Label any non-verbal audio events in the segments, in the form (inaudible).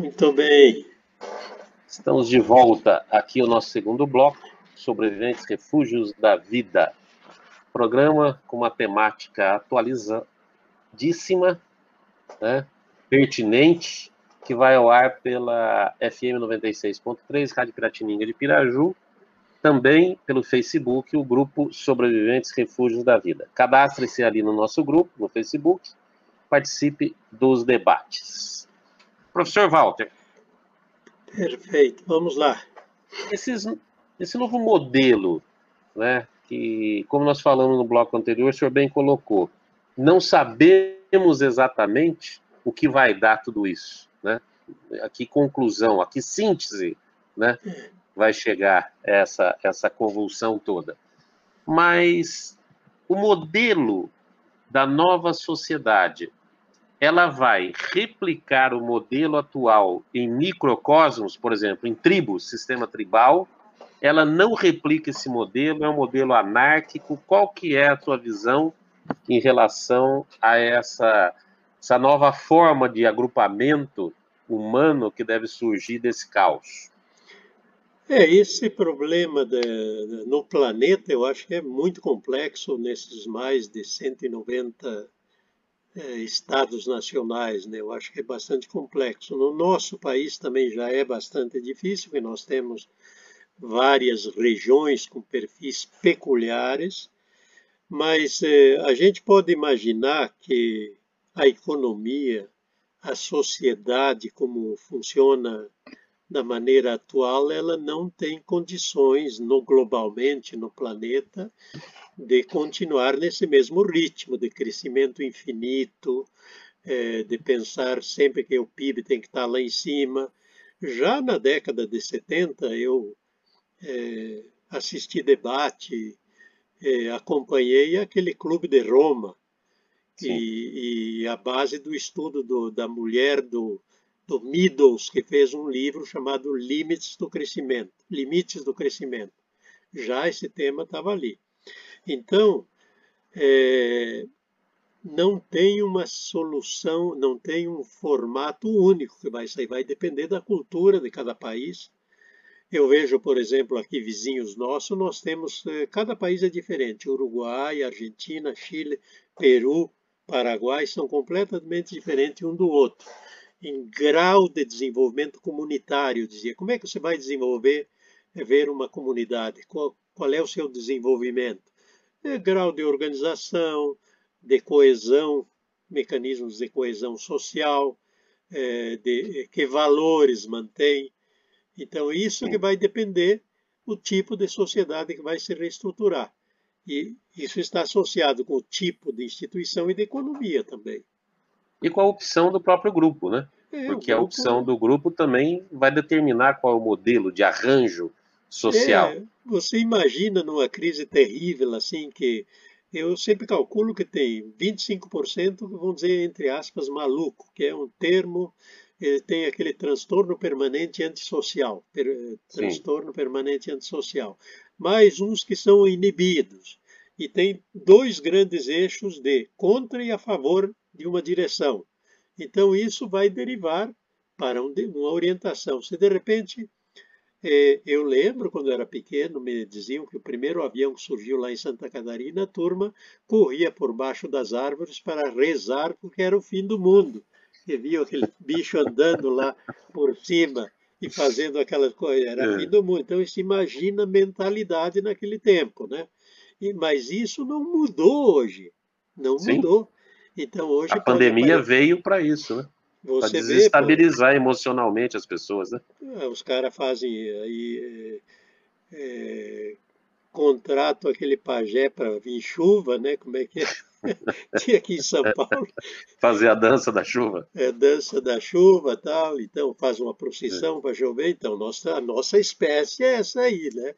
Muito bem. Estamos de volta aqui o nosso segundo bloco, Sobreviventes Refúgios da Vida. Programa com uma temática atualizadíssima, né, pertinente, que vai ao ar pela FM 96.3, Rádio Piratininga de Piraju, também pelo Facebook, o grupo Sobreviventes Refúgios da Vida. Cadastre-se ali no nosso grupo, no Facebook, participe dos debates. Professor Walter. Perfeito, vamos lá. Esses, esse novo modelo, né, que, como nós falamos no bloco anterior, o senhor bem colocou, não sabemos exatamente o que vai dar tudo isso, né? A que conclusão, a que síntese, né, vai chegar essa essa convulsão toda. Mas o modelo da nova sociedade ela vai replicar o modelo atual em microcosmos, por exemplo, em tribos, sistema tribal, ela não replica esse modelo, é um modelo anárquico. Qual que é a tua visão em relação a essa, essa nova forma de agrupamento humano que deve surgir desse caos? É, esse problema de, no planeta eu acho que é muito complexo nesses mais de 190 é, estados nacionais, né? eu acho que é bastante complexo. No nosso país também já é bastante difícil, porque nós temos várias regiões com perfis peculiares, mas é, a gente pode imaginar que a economia, a sociedade, como funciona da maneira atual, ela não tem condições no globalmente no planeta de continuar nesse mesmo ritmo de crescimento infinito, é, de pensar sempre que o PIB tem que estar lá em cima. Já na década de 70, eu é, assisti debate, é, acompanhei aquele Clube de Roma, e, e, a base do estudo do, da mulher do, do Meadows, que fez um livro chamado Limites do Crescimento, Limites do Crescimento. Já esse tema estava ali. Então, é, não tem uma solução, não tem um formato único que vai sair, vai depender da cultura de cada país. Eu vejo, por exemplo, aqui vizinhos nossos, nós temos, é, cada país é diferente, Uruguai, Argentina, Chile, Peru, Paraguai, são completamente diferentes um do outro. Em grau de desenvolvimento comunitário, dizia, como é que você vai desenvolver, é, ver uma comunidade? Qual, qual é o seu desenvolvimento? é, grau de organização, de coesão, mecanismos de coesão social, é, de que valores mantém. Então, isso que vai depender do tipo de sociedade que vai se reestruturar. E isso está associado com o tipo de instituição e de economia também. E com a opção do próprio grupo, né? É, Porque grupo... a opção do grupo também vai determinar qual é o modelo de arranjo social. É, você imagina numa crise terrível assim que eu sempre calculo que tem 25%, vamos dizer entre aspas, maluco, que é um termo, ele tem aquele transtorno permanente antissocial, ter, transtorno permanente antissocial, mais uns que são inibidos. E tem dois grandes eixos de contra e a favor de uma direção. Então isso vai derivar para uma orientação. Se de repente é, eu lembro, quando era pequeno, me diziam que o primeiro avião que surgiu lá em Santa Catarina, a turma corria por baixo das árvores para rezar porque era o fim do mundo. E viam aquele bicho andando lá por cima e fazendo aquelas coisas, era o fim é. do mundo. Então, se imagina a mentalidade naquele tempo, né? E, mas isso não mudou hoje, não Sim. mudou. Então, hoje... A pandemia veio para isso, né? Pra desestabilizar vê, emocionalmente as pessoas, né? É, os caras fazem aí é, é, contrato aquele pajé para vir chuva, né? Como é que é? (laughs) Tinha aqui em São Paulo. Fazer a dança da chuva. É, dança da chuva tal. Então faz uma procissão é. para chover. Então nossa, a nossa espécie é essa aí, né?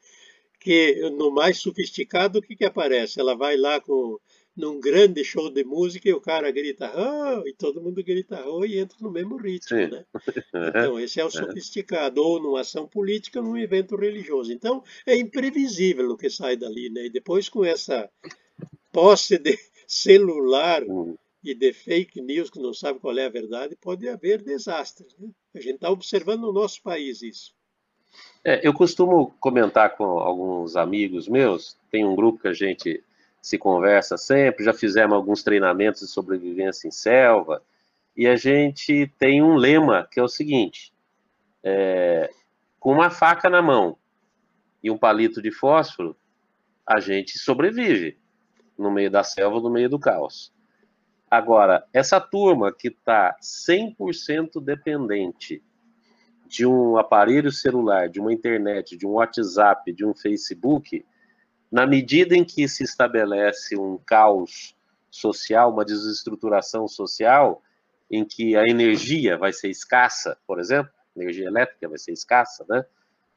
Que no mais sofisticado, o que, que aparece? Ela vai lá com num grande show de música e o cara grita oh! e todo mundo grita oh! e entra no mesmo ritmo, Sim. né? (laughs) Então esse é o é. sofisticado ou numa ação política, num evento religioso. Então é imprevisível o que sai dali, né? E depois com essa posse de (laughs) celular, hum. e de fake news que não sabe qual é a verdade, pode haver desastres. Né? A gente está observando no nosso país isso. É, eu costumo comentar com alguns amigos meus, tem um grupo que a gente se conversa sempre, já fizemos alguns treinamentos de sobrevivência em selva, e a gente tem um lema que é o seguinte: é, com uma faca na mão e um palito de fósforo, a gente sobrevive no meio da selva, no meio do caos. Agora, essa turma que está 100% dependente de um aparelho celular, de uma internet, de um WhatsApp, de um Facebook, na medida em que se estabelece um caos social, uma desestruturação social, em que a energia vai ser escassa, por exemplo, energia elétrica vai ser escassa, né?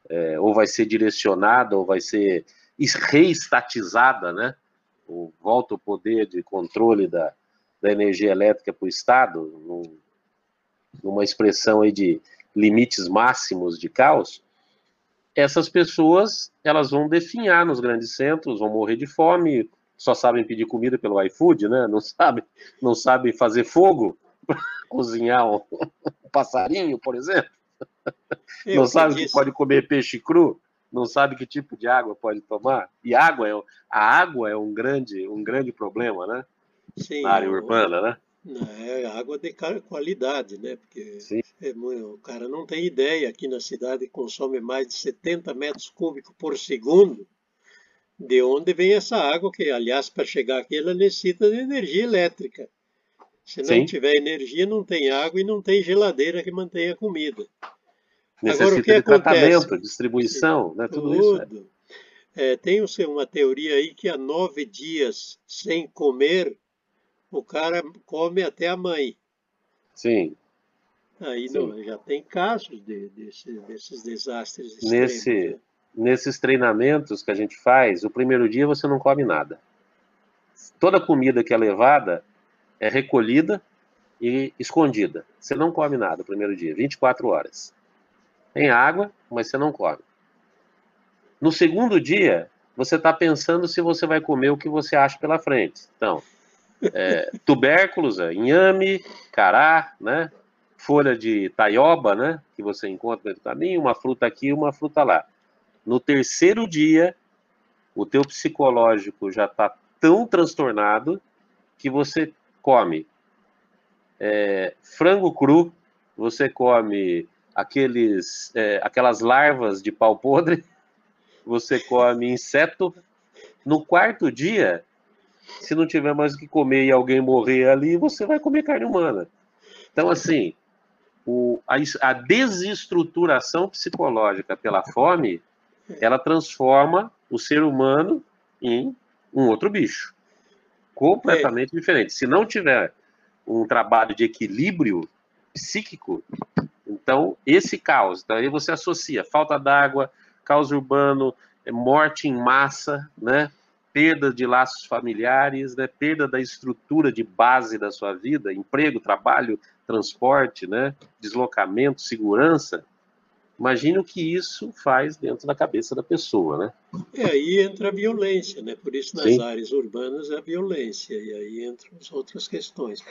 É, ou vai ser direcionada, ou vai ser reestatizada, né? Ou volta o poder de controle da, da energia elétrica para o Estado, num, numa expressão aí de limites máximos de caos, essas pessoas elas vão definhar nos grandes centros, vão morrer de fome, só sabem pedir comida pelo iFood, né? Não sabem, não sabem fazer fogo, (laughs) cozinhar um, (laughs) um, passarinho, por exemplo. Eu não sabem que pode comer peixe cru, não sabe que tipo de água pode tomar. E água é a água é um grande um grande problema, né? Sim, Na área urbana, né? É água de qualidade, né? Porque é, o cara não tem ideia. Aqui na cidade consome mais de 70 metros cúbicos por segundo. De onde vem essa água? Que, aliás, para chegar aqui, ela necessita de energia elétrica. Se não Sim. tiver energia, não tem água e não tem geladeira que mantenha a comida. Necessita Agora, o que de acontece? tratamento, distribuição, né? tudo, tudo. isso. É. É, tem uma teoria aí que há nove dias sem comer o cara come até a mãe. Sim. Aí Sim. Não, já tem casos de, desse, desses desastres extremos. Nesse, né? Nesses treinamentos que a gente faz, o primeiro dia você não come nada. Toda comida que é levada é recolhida e escondida. Você não come nada o primeiro dia, 24 horas. Tem água, mas você não come. No segundo dia, você está pensando se você vai comer o que você acha pela frente. Então, é, tubérculos, é, inhame, cará, né? Folha de taioba, né? Que você encontra no caminho, uma fruta aqui, uma fruta lá. No terceiro dia, o teu psicológico já está tão transtornado que você come é, frango cru, você come aqueles, é, aquelas larvas de pau podre, (laughs) você come inseto. No quarto dia, se não tiver mais o que comer e alguém morrer ali, você vai comer carne humana. Então, assim, o, a, a desestruturação psicológica pela fome, ela transforma o ser humano em um outro bicho. Completamente é. diferente. Se não tiver um trabalho de equilíbrio psíquico, então esse caos, então aí você associa falta d'água, caos urbano, morte em massa, né? Perda de laços familiares, né, perda da estrutura de base da sua vida, emprego, trabalho, transporte, né, deslocamento, segurança. Imagine o que isso faz dentro da cabeça da pessoa, né? E aí entra a violência, né? Por isso nas Sim. áreas urbanas é a violência e aí entram as outras questões.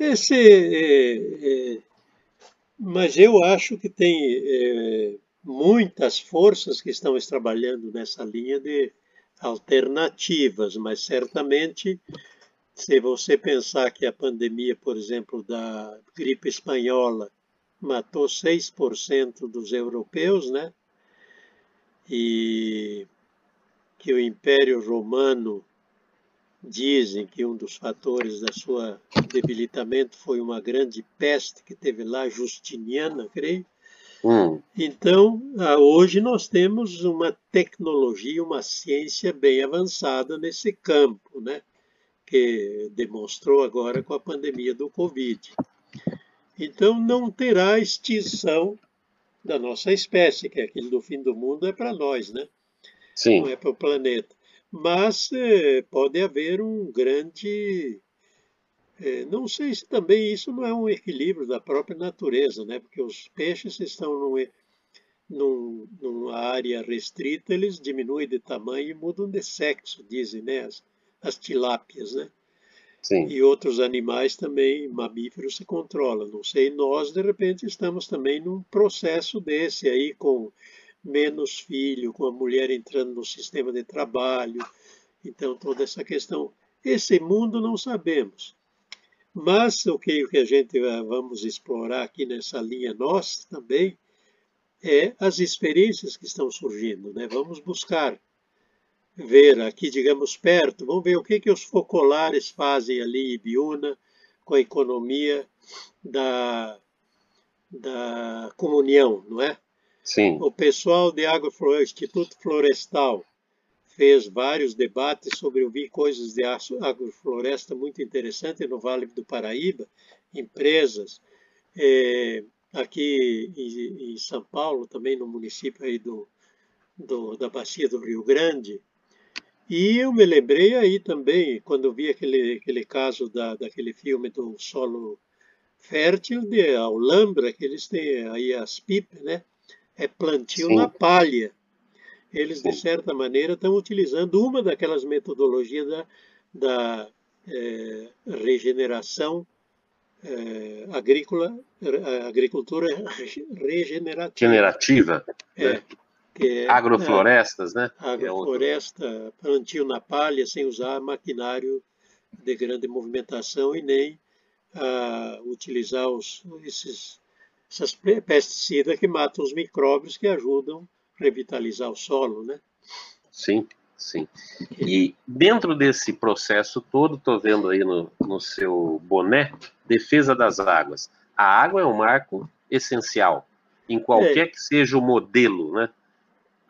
Esse, é, é, mas eu acho que tem é, muitas forças que estão trabalhando nessa linha de alternativas, mas certamente, se você pensar que a pandemia, por exemplo, da gripe espanhola matou 6% dos europeus, né? E que o Império Romano dizem que um dos fatores da sua debilitamento foi uma grande peste que teve lá, Justiniana, creio. Hum. Então, ah, hoje nós temos uma tecnologia, uma ciência bem avançada nesse campo, né? que demonstrou agora com a pandemia do Covid. Então, não terá extinção da nossa espécie, que é aquilo do fim do mundo é para nós, né? Sim. Não é para o planeta. Mas eh, pode haver um grande é, não sei se também isso não é um equilíbrio da própria natureza, né? porque os peixes estão num, num, numa área restrita, eles diminuem de tamanho e mudam de sexo, dizem né? as, as tilápias. Né? Sim. E outros animais também, mamíferos, se controlam. Não sei, nós, de repente, estamos também num processo desse aí, com menos filho, com a mulher entrando no sistema de trabalho. Então, toda essa questão. Esse mundo não sabemos. Mas o que, o que a gente vamos explorar aqui nessa linha nossa também é as experiências que estão surgindo. Né? Vamos buscar ver aqui, digamos, perto, vamos ver o que, que os focolares fazem ali em Biúna com a economia da, da comunhão, não é? Sim. O pessoal de Agrofloresta, Instituto Florestal fez vários debates sobre ouvir coisas de agrofloresta muito interessantes no Vale do Paraíba, empresas, é, aqui em, em, São Paulo, também no município aí do, do, da Bacia do Rio Grande, e eu me lembrei aí também, quando vi aquele, aquele caso da, daquele filme do solo fértil de Alhambra, que eles têm aí as pipas, né? É plantio Sim. na palha. Eles, de certa maneira, estão utilizando uma daquelas metodologias da, da é, regeneração é, agrícola, agricultura regenerativa. Generativa. É, né? É, agroflorestas, né? É agrofloresta, plantio na palha, sem usar maquinário de grande movimentação e nem uh, utilizar os, esses, essas pesticidas que matam os micróbios que ajudam revitalizar o solo, né? Sim, sim. E dentro desse processo todo, estou vendo aí no, no seu boné, defesa das águas. A água é um marco essencial, em qualquer é. que seja o modelo, né?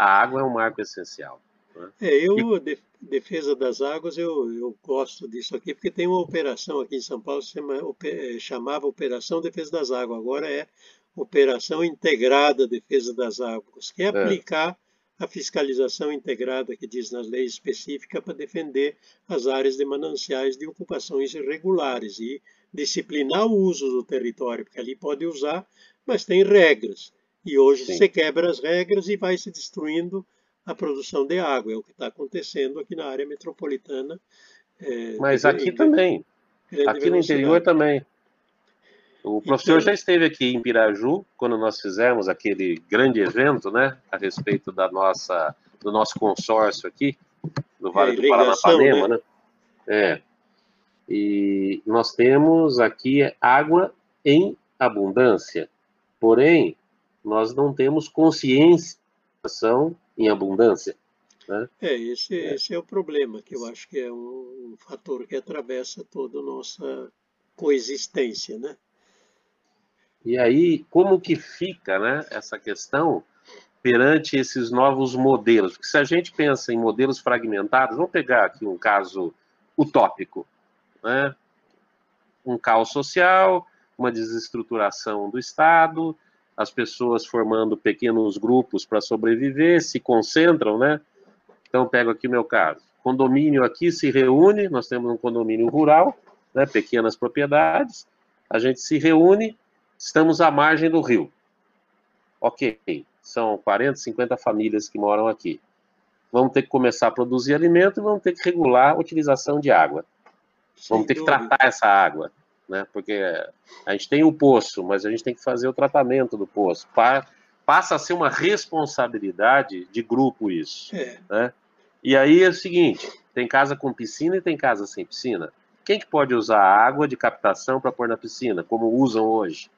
a água é um marco essencial. Né? É, eu, de, defesa das águas, eu, eu gosto disso aqui, porque tem uma operação aqui em São Paulo que chama, é, chamava Operação Defesa das Águas, agora é Operação Integrada Defesa das Águas, que é, é. aplicar a fiscalização integrada que diz nas leis específicas para defender as áreas de mananciais de ocupações irregulares e disciplinar o uso do território, porque ali pode usar, mas tem regras. E hoje Sim. você quebra as regras e vai se destruindo a produção de água. É o que está acontecendo aqui na área metropolitana. É, Mas aqui também. Aqui no interior também. O professor já esteve aqui em Piraju, quando nós fizemos aquele grande evento, né, a respeito da nossa, do nosso consórcio aqui, do Vale é, do Paranapanema, né? né? É. E nós temos aqui água em abundância. Porém, nós não temos consciência em abundância. Né? É, esse é. esse é o problema, que eu acho que é um, um fator que atravessa toda a nossa coexistência, né? E aí, como que fica né, essa questão perante esses novos modelos? Porque se a gente pensa em modelos fragmentados, vamos pegar aqui um caso utópico, né? um caos social, uma desestruturação do Estado, as pessoas formando pequenos grupos para sobreviver, se concentram, né? Então, pego aqui meu caso. Condomínio aqui se reúne, nós temos um condomínio rural, né, pequenas propriedades, a gente se reúne, estamos à margem do rio. Ok, são 40, 50 famílias que moram aqui. Vamos ter que começar a produzir alimento e vamos ter que regular a utilização de água. Vamos ter que tratar essa água né? Porque a gente tem o poço, mas a gente tem que fazer o tratamento do poço. Pa passa a ser uma responsabilidade de grupo isso, é. né? E aí é o seguinte, tem casa com piscina e tem casa sem piscina. Quem que pode usar a água de captação para pôr na piscina, como usam hoje?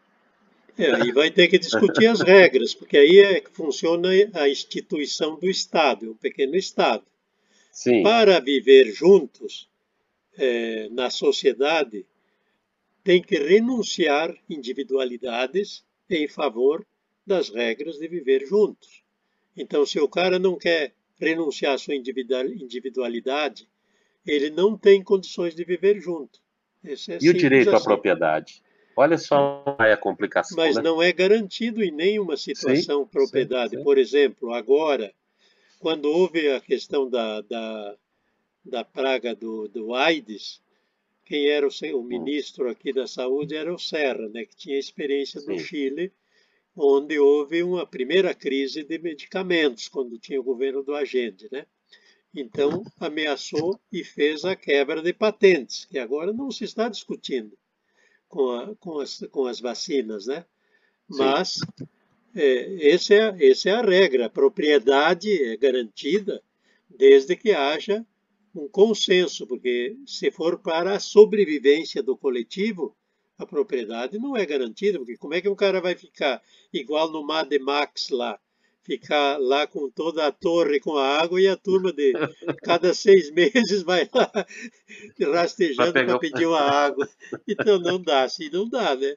É, e vai ter que discutir as regras, porque aí é que funciona a instituição do Estado, um pequeno Estado. Sim. Para viver juntos é, na sociedade, tem que renunciar individualidades em favor das regras de viver juntos. Então, se o cara não quer renunciar à sua individualidade, ele não tem condições de viver junto. É e o direito assim. à propriedade? Olha só a complicação. Mas né? não é garantido em nenhuma situação sim, propriedade. Sim, sim. Por exemplo, agora, quando houve a questão da, da, da praga do, do AIDS, quem era o, o hum. ministro aqui da saúde era o Serra, né, que tinha experiência no Chile, onde houve uma primeira crise de medicamentos, quando tinha o governo do Agende. Né? Então, ameaçou e fez a quebra de patentes, que agora não se está discutindo com, a, com, as, com as vacinas, né? Mas é, essa, é, essa é a regra. A propriedade é garantida desde que haja um consenso, porque se for para a sobrevivência do coletivo, a propriedade não é garantida, porque como é que um cara vai ficar igual no Mad Max lá, ficar lá com toda a torre com a água e a turma de cada seis meses vai lá (laughs) rastejando para pedir uma água. Então não dá, assim não dá, né?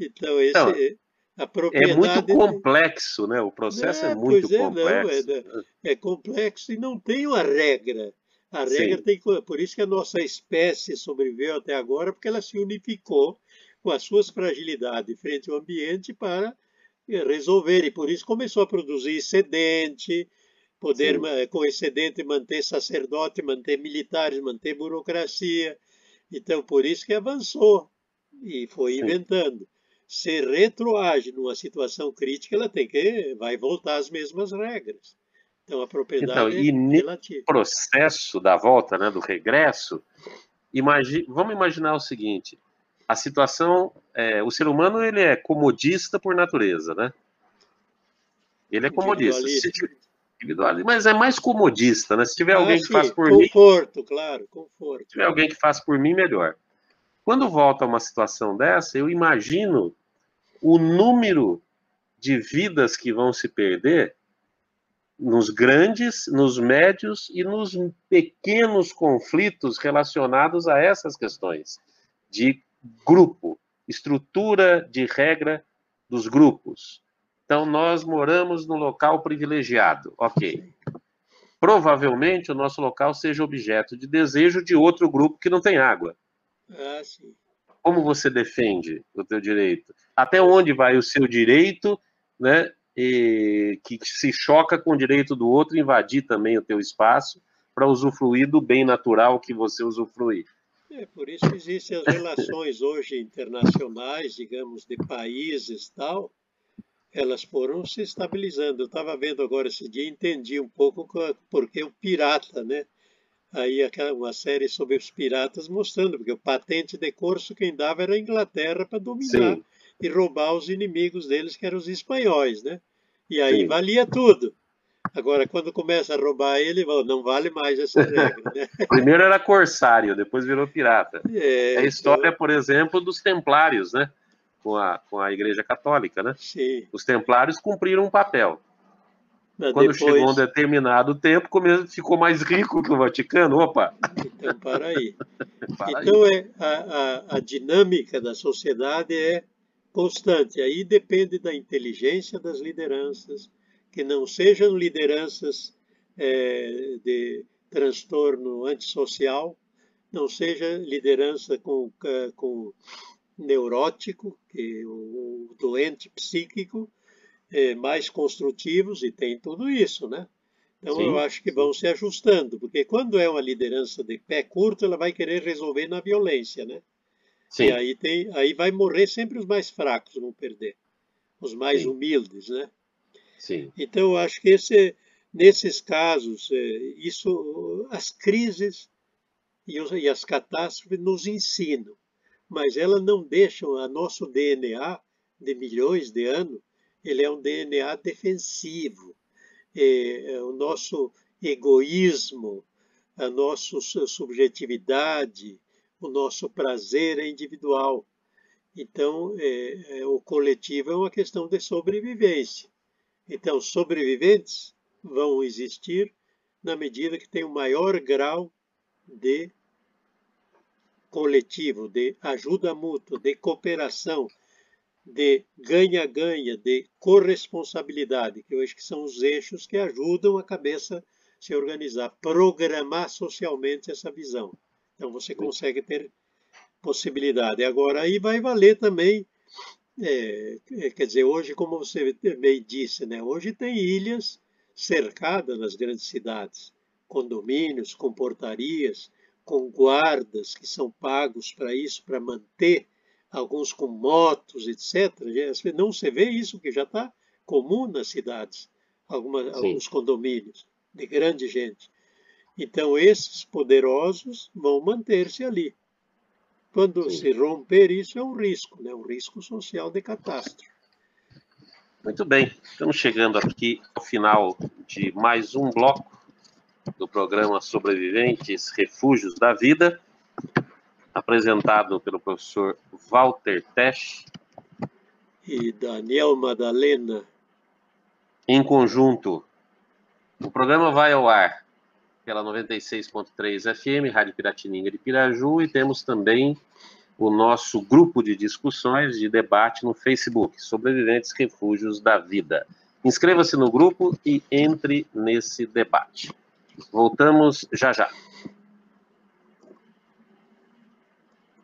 Então esse a propriedade é muito complexo, né? O processo é, é muito é, complexo. Não, é, é, complexo e não tem uma regra. A regra Sim. tem por isso que a nossa espécie sobreviveu até agora, porque ela se unificou com as suas fragilidades frente ao ambiente para resolver. E por isso começou a produzir excedente, poder Sim. com excedente manter sacerdote, manter militares, manter burocracia. Então, por isso que avançou e foi inventando. Se retroage numa situação crítica, ela tem que vai voltar às mesmas regras. Então, a propriedade então, é relativa. processo da volta, né, do regresso, imagi vamos imaginar o seguinte: a situação, é, o ser humano ele é comodista por natureza, né? Ele é comodista. Mas é mais comodista, né? Se tiver ah, alguém sim, que faz por conforto, mim. Conforto, claro, conforto. Se tiver alguém que faz por mim, melhor. Quando volta a uma situação dessa, eu imagino o número de vidas que vão se perder nos grandes, nos médios e nos pequenos conflitos relacionados a essas questões de grupo, estrutura de regra dos grupos. Então, nós moramos no local privilegiado, ok. Provavelmente o nosso local seja objeto de desejo de outro grupo que não tem água. Ah, sim. Como você defende o teu direito? Até onde vai o seu direito, né? E, que se choca com o direito do outro invadir também o teu espaço para usufruir do bem natural que você usufrui. É, por isso existem as relações hoje internacionais, digamos, de países tal, elas foram se estabilizando. Eu estava vendo agora esse dia, entendi um pouco porque o pirata, né? Aí uma série sobre os piratas mostrando, porque o patente de corso quem dava era a Inglaterra para dominar Sim. e roubar os inimigos deles, que eram os espanhóis, né? E aí Sim. valia tudo. Agora, quando começa a roubar ele, não vale mais essa (laughs) regra. Né? Primeiro era corsário, depois virou pirata. É, a história, então... por exemplo, dos templários, né? Com a, com a Igreja Católica, né? Sim. Os templários cumpriram um papel. Mas Quando depois... chegou um determinado tempo, ficou mais rico que o Vaticano. Opa! Então, para aí. (laughs) para então, aí. É, a, a, a dinâmica da sociedade é constante. Aí depende da inteligência das lideranças, que não sejam lideranças é, de transtorno antissocial, não seja liderança com, com neurótico, que o, o doente psíquico, é, mais construtivos, e tem tudo isso, né? Então, sim, eu acho que vão se ajustando, porque quando é uma liderança de pé curto, ela vai querer resolver na violência, né? Sim. E aí, tem, aí vai morrer sempre os mais fracos, vão perder. Os mais sim. humildes, né? Sim. Então, eu acho que esse, nesses casos, é, isso, as crises e, os, e as catástrofes nos ensinam, mas elas não deixam a nosso DNA de milhões de anos, ele é um DNA defensivo. É, é o nosso egoísmo, a nossa subjetividade, o nosso prazer é individual. Então, é, é, o coletivo é uma questão de sobrevivência. Então, sobreviventes vão existir na medida que tem o um maior grau de coletivo, de ajuda mútua, de cooperação, de ganha-ganha, de corresponsabilidade, que eu acho que são os eixos que ajudam a cabeça se organizar, programar socialmente essa visão. Então você consegue ter possibilidade. Agora aí vai valer também é, quer dizer, hoje, como você bem disse, né, hoje tem ilhas cercadas nas grandes cidades, condomínios, com portarias, com guardas que são pagos para isso, para manter, alguns com motos, etc. Não se vê isso, que já está comum nas cidades, algumas, alguns condomínios de grande gente. Então, esses poderosos vão manter-se ali. Quando Sim. se romper isso, é um risco, né? um risco social de catástrofe. Muito bem, estamos chegando aqui ao final de mais um bloco do programa Sobreviventes Refúgios da Vida, apresentado pelo professor Walter Tesch, E Daniel Madalena, em conjunto. O programa vai ao ar pela 96.3 FM, Rádio Piratininga de Piraju, e temos também o nosso grupo de discussões, de debate no Facebook, Sobreviventes Refúgios da Vida. Inscreva-se no grupo e entre nesse debate. Voltamos já já.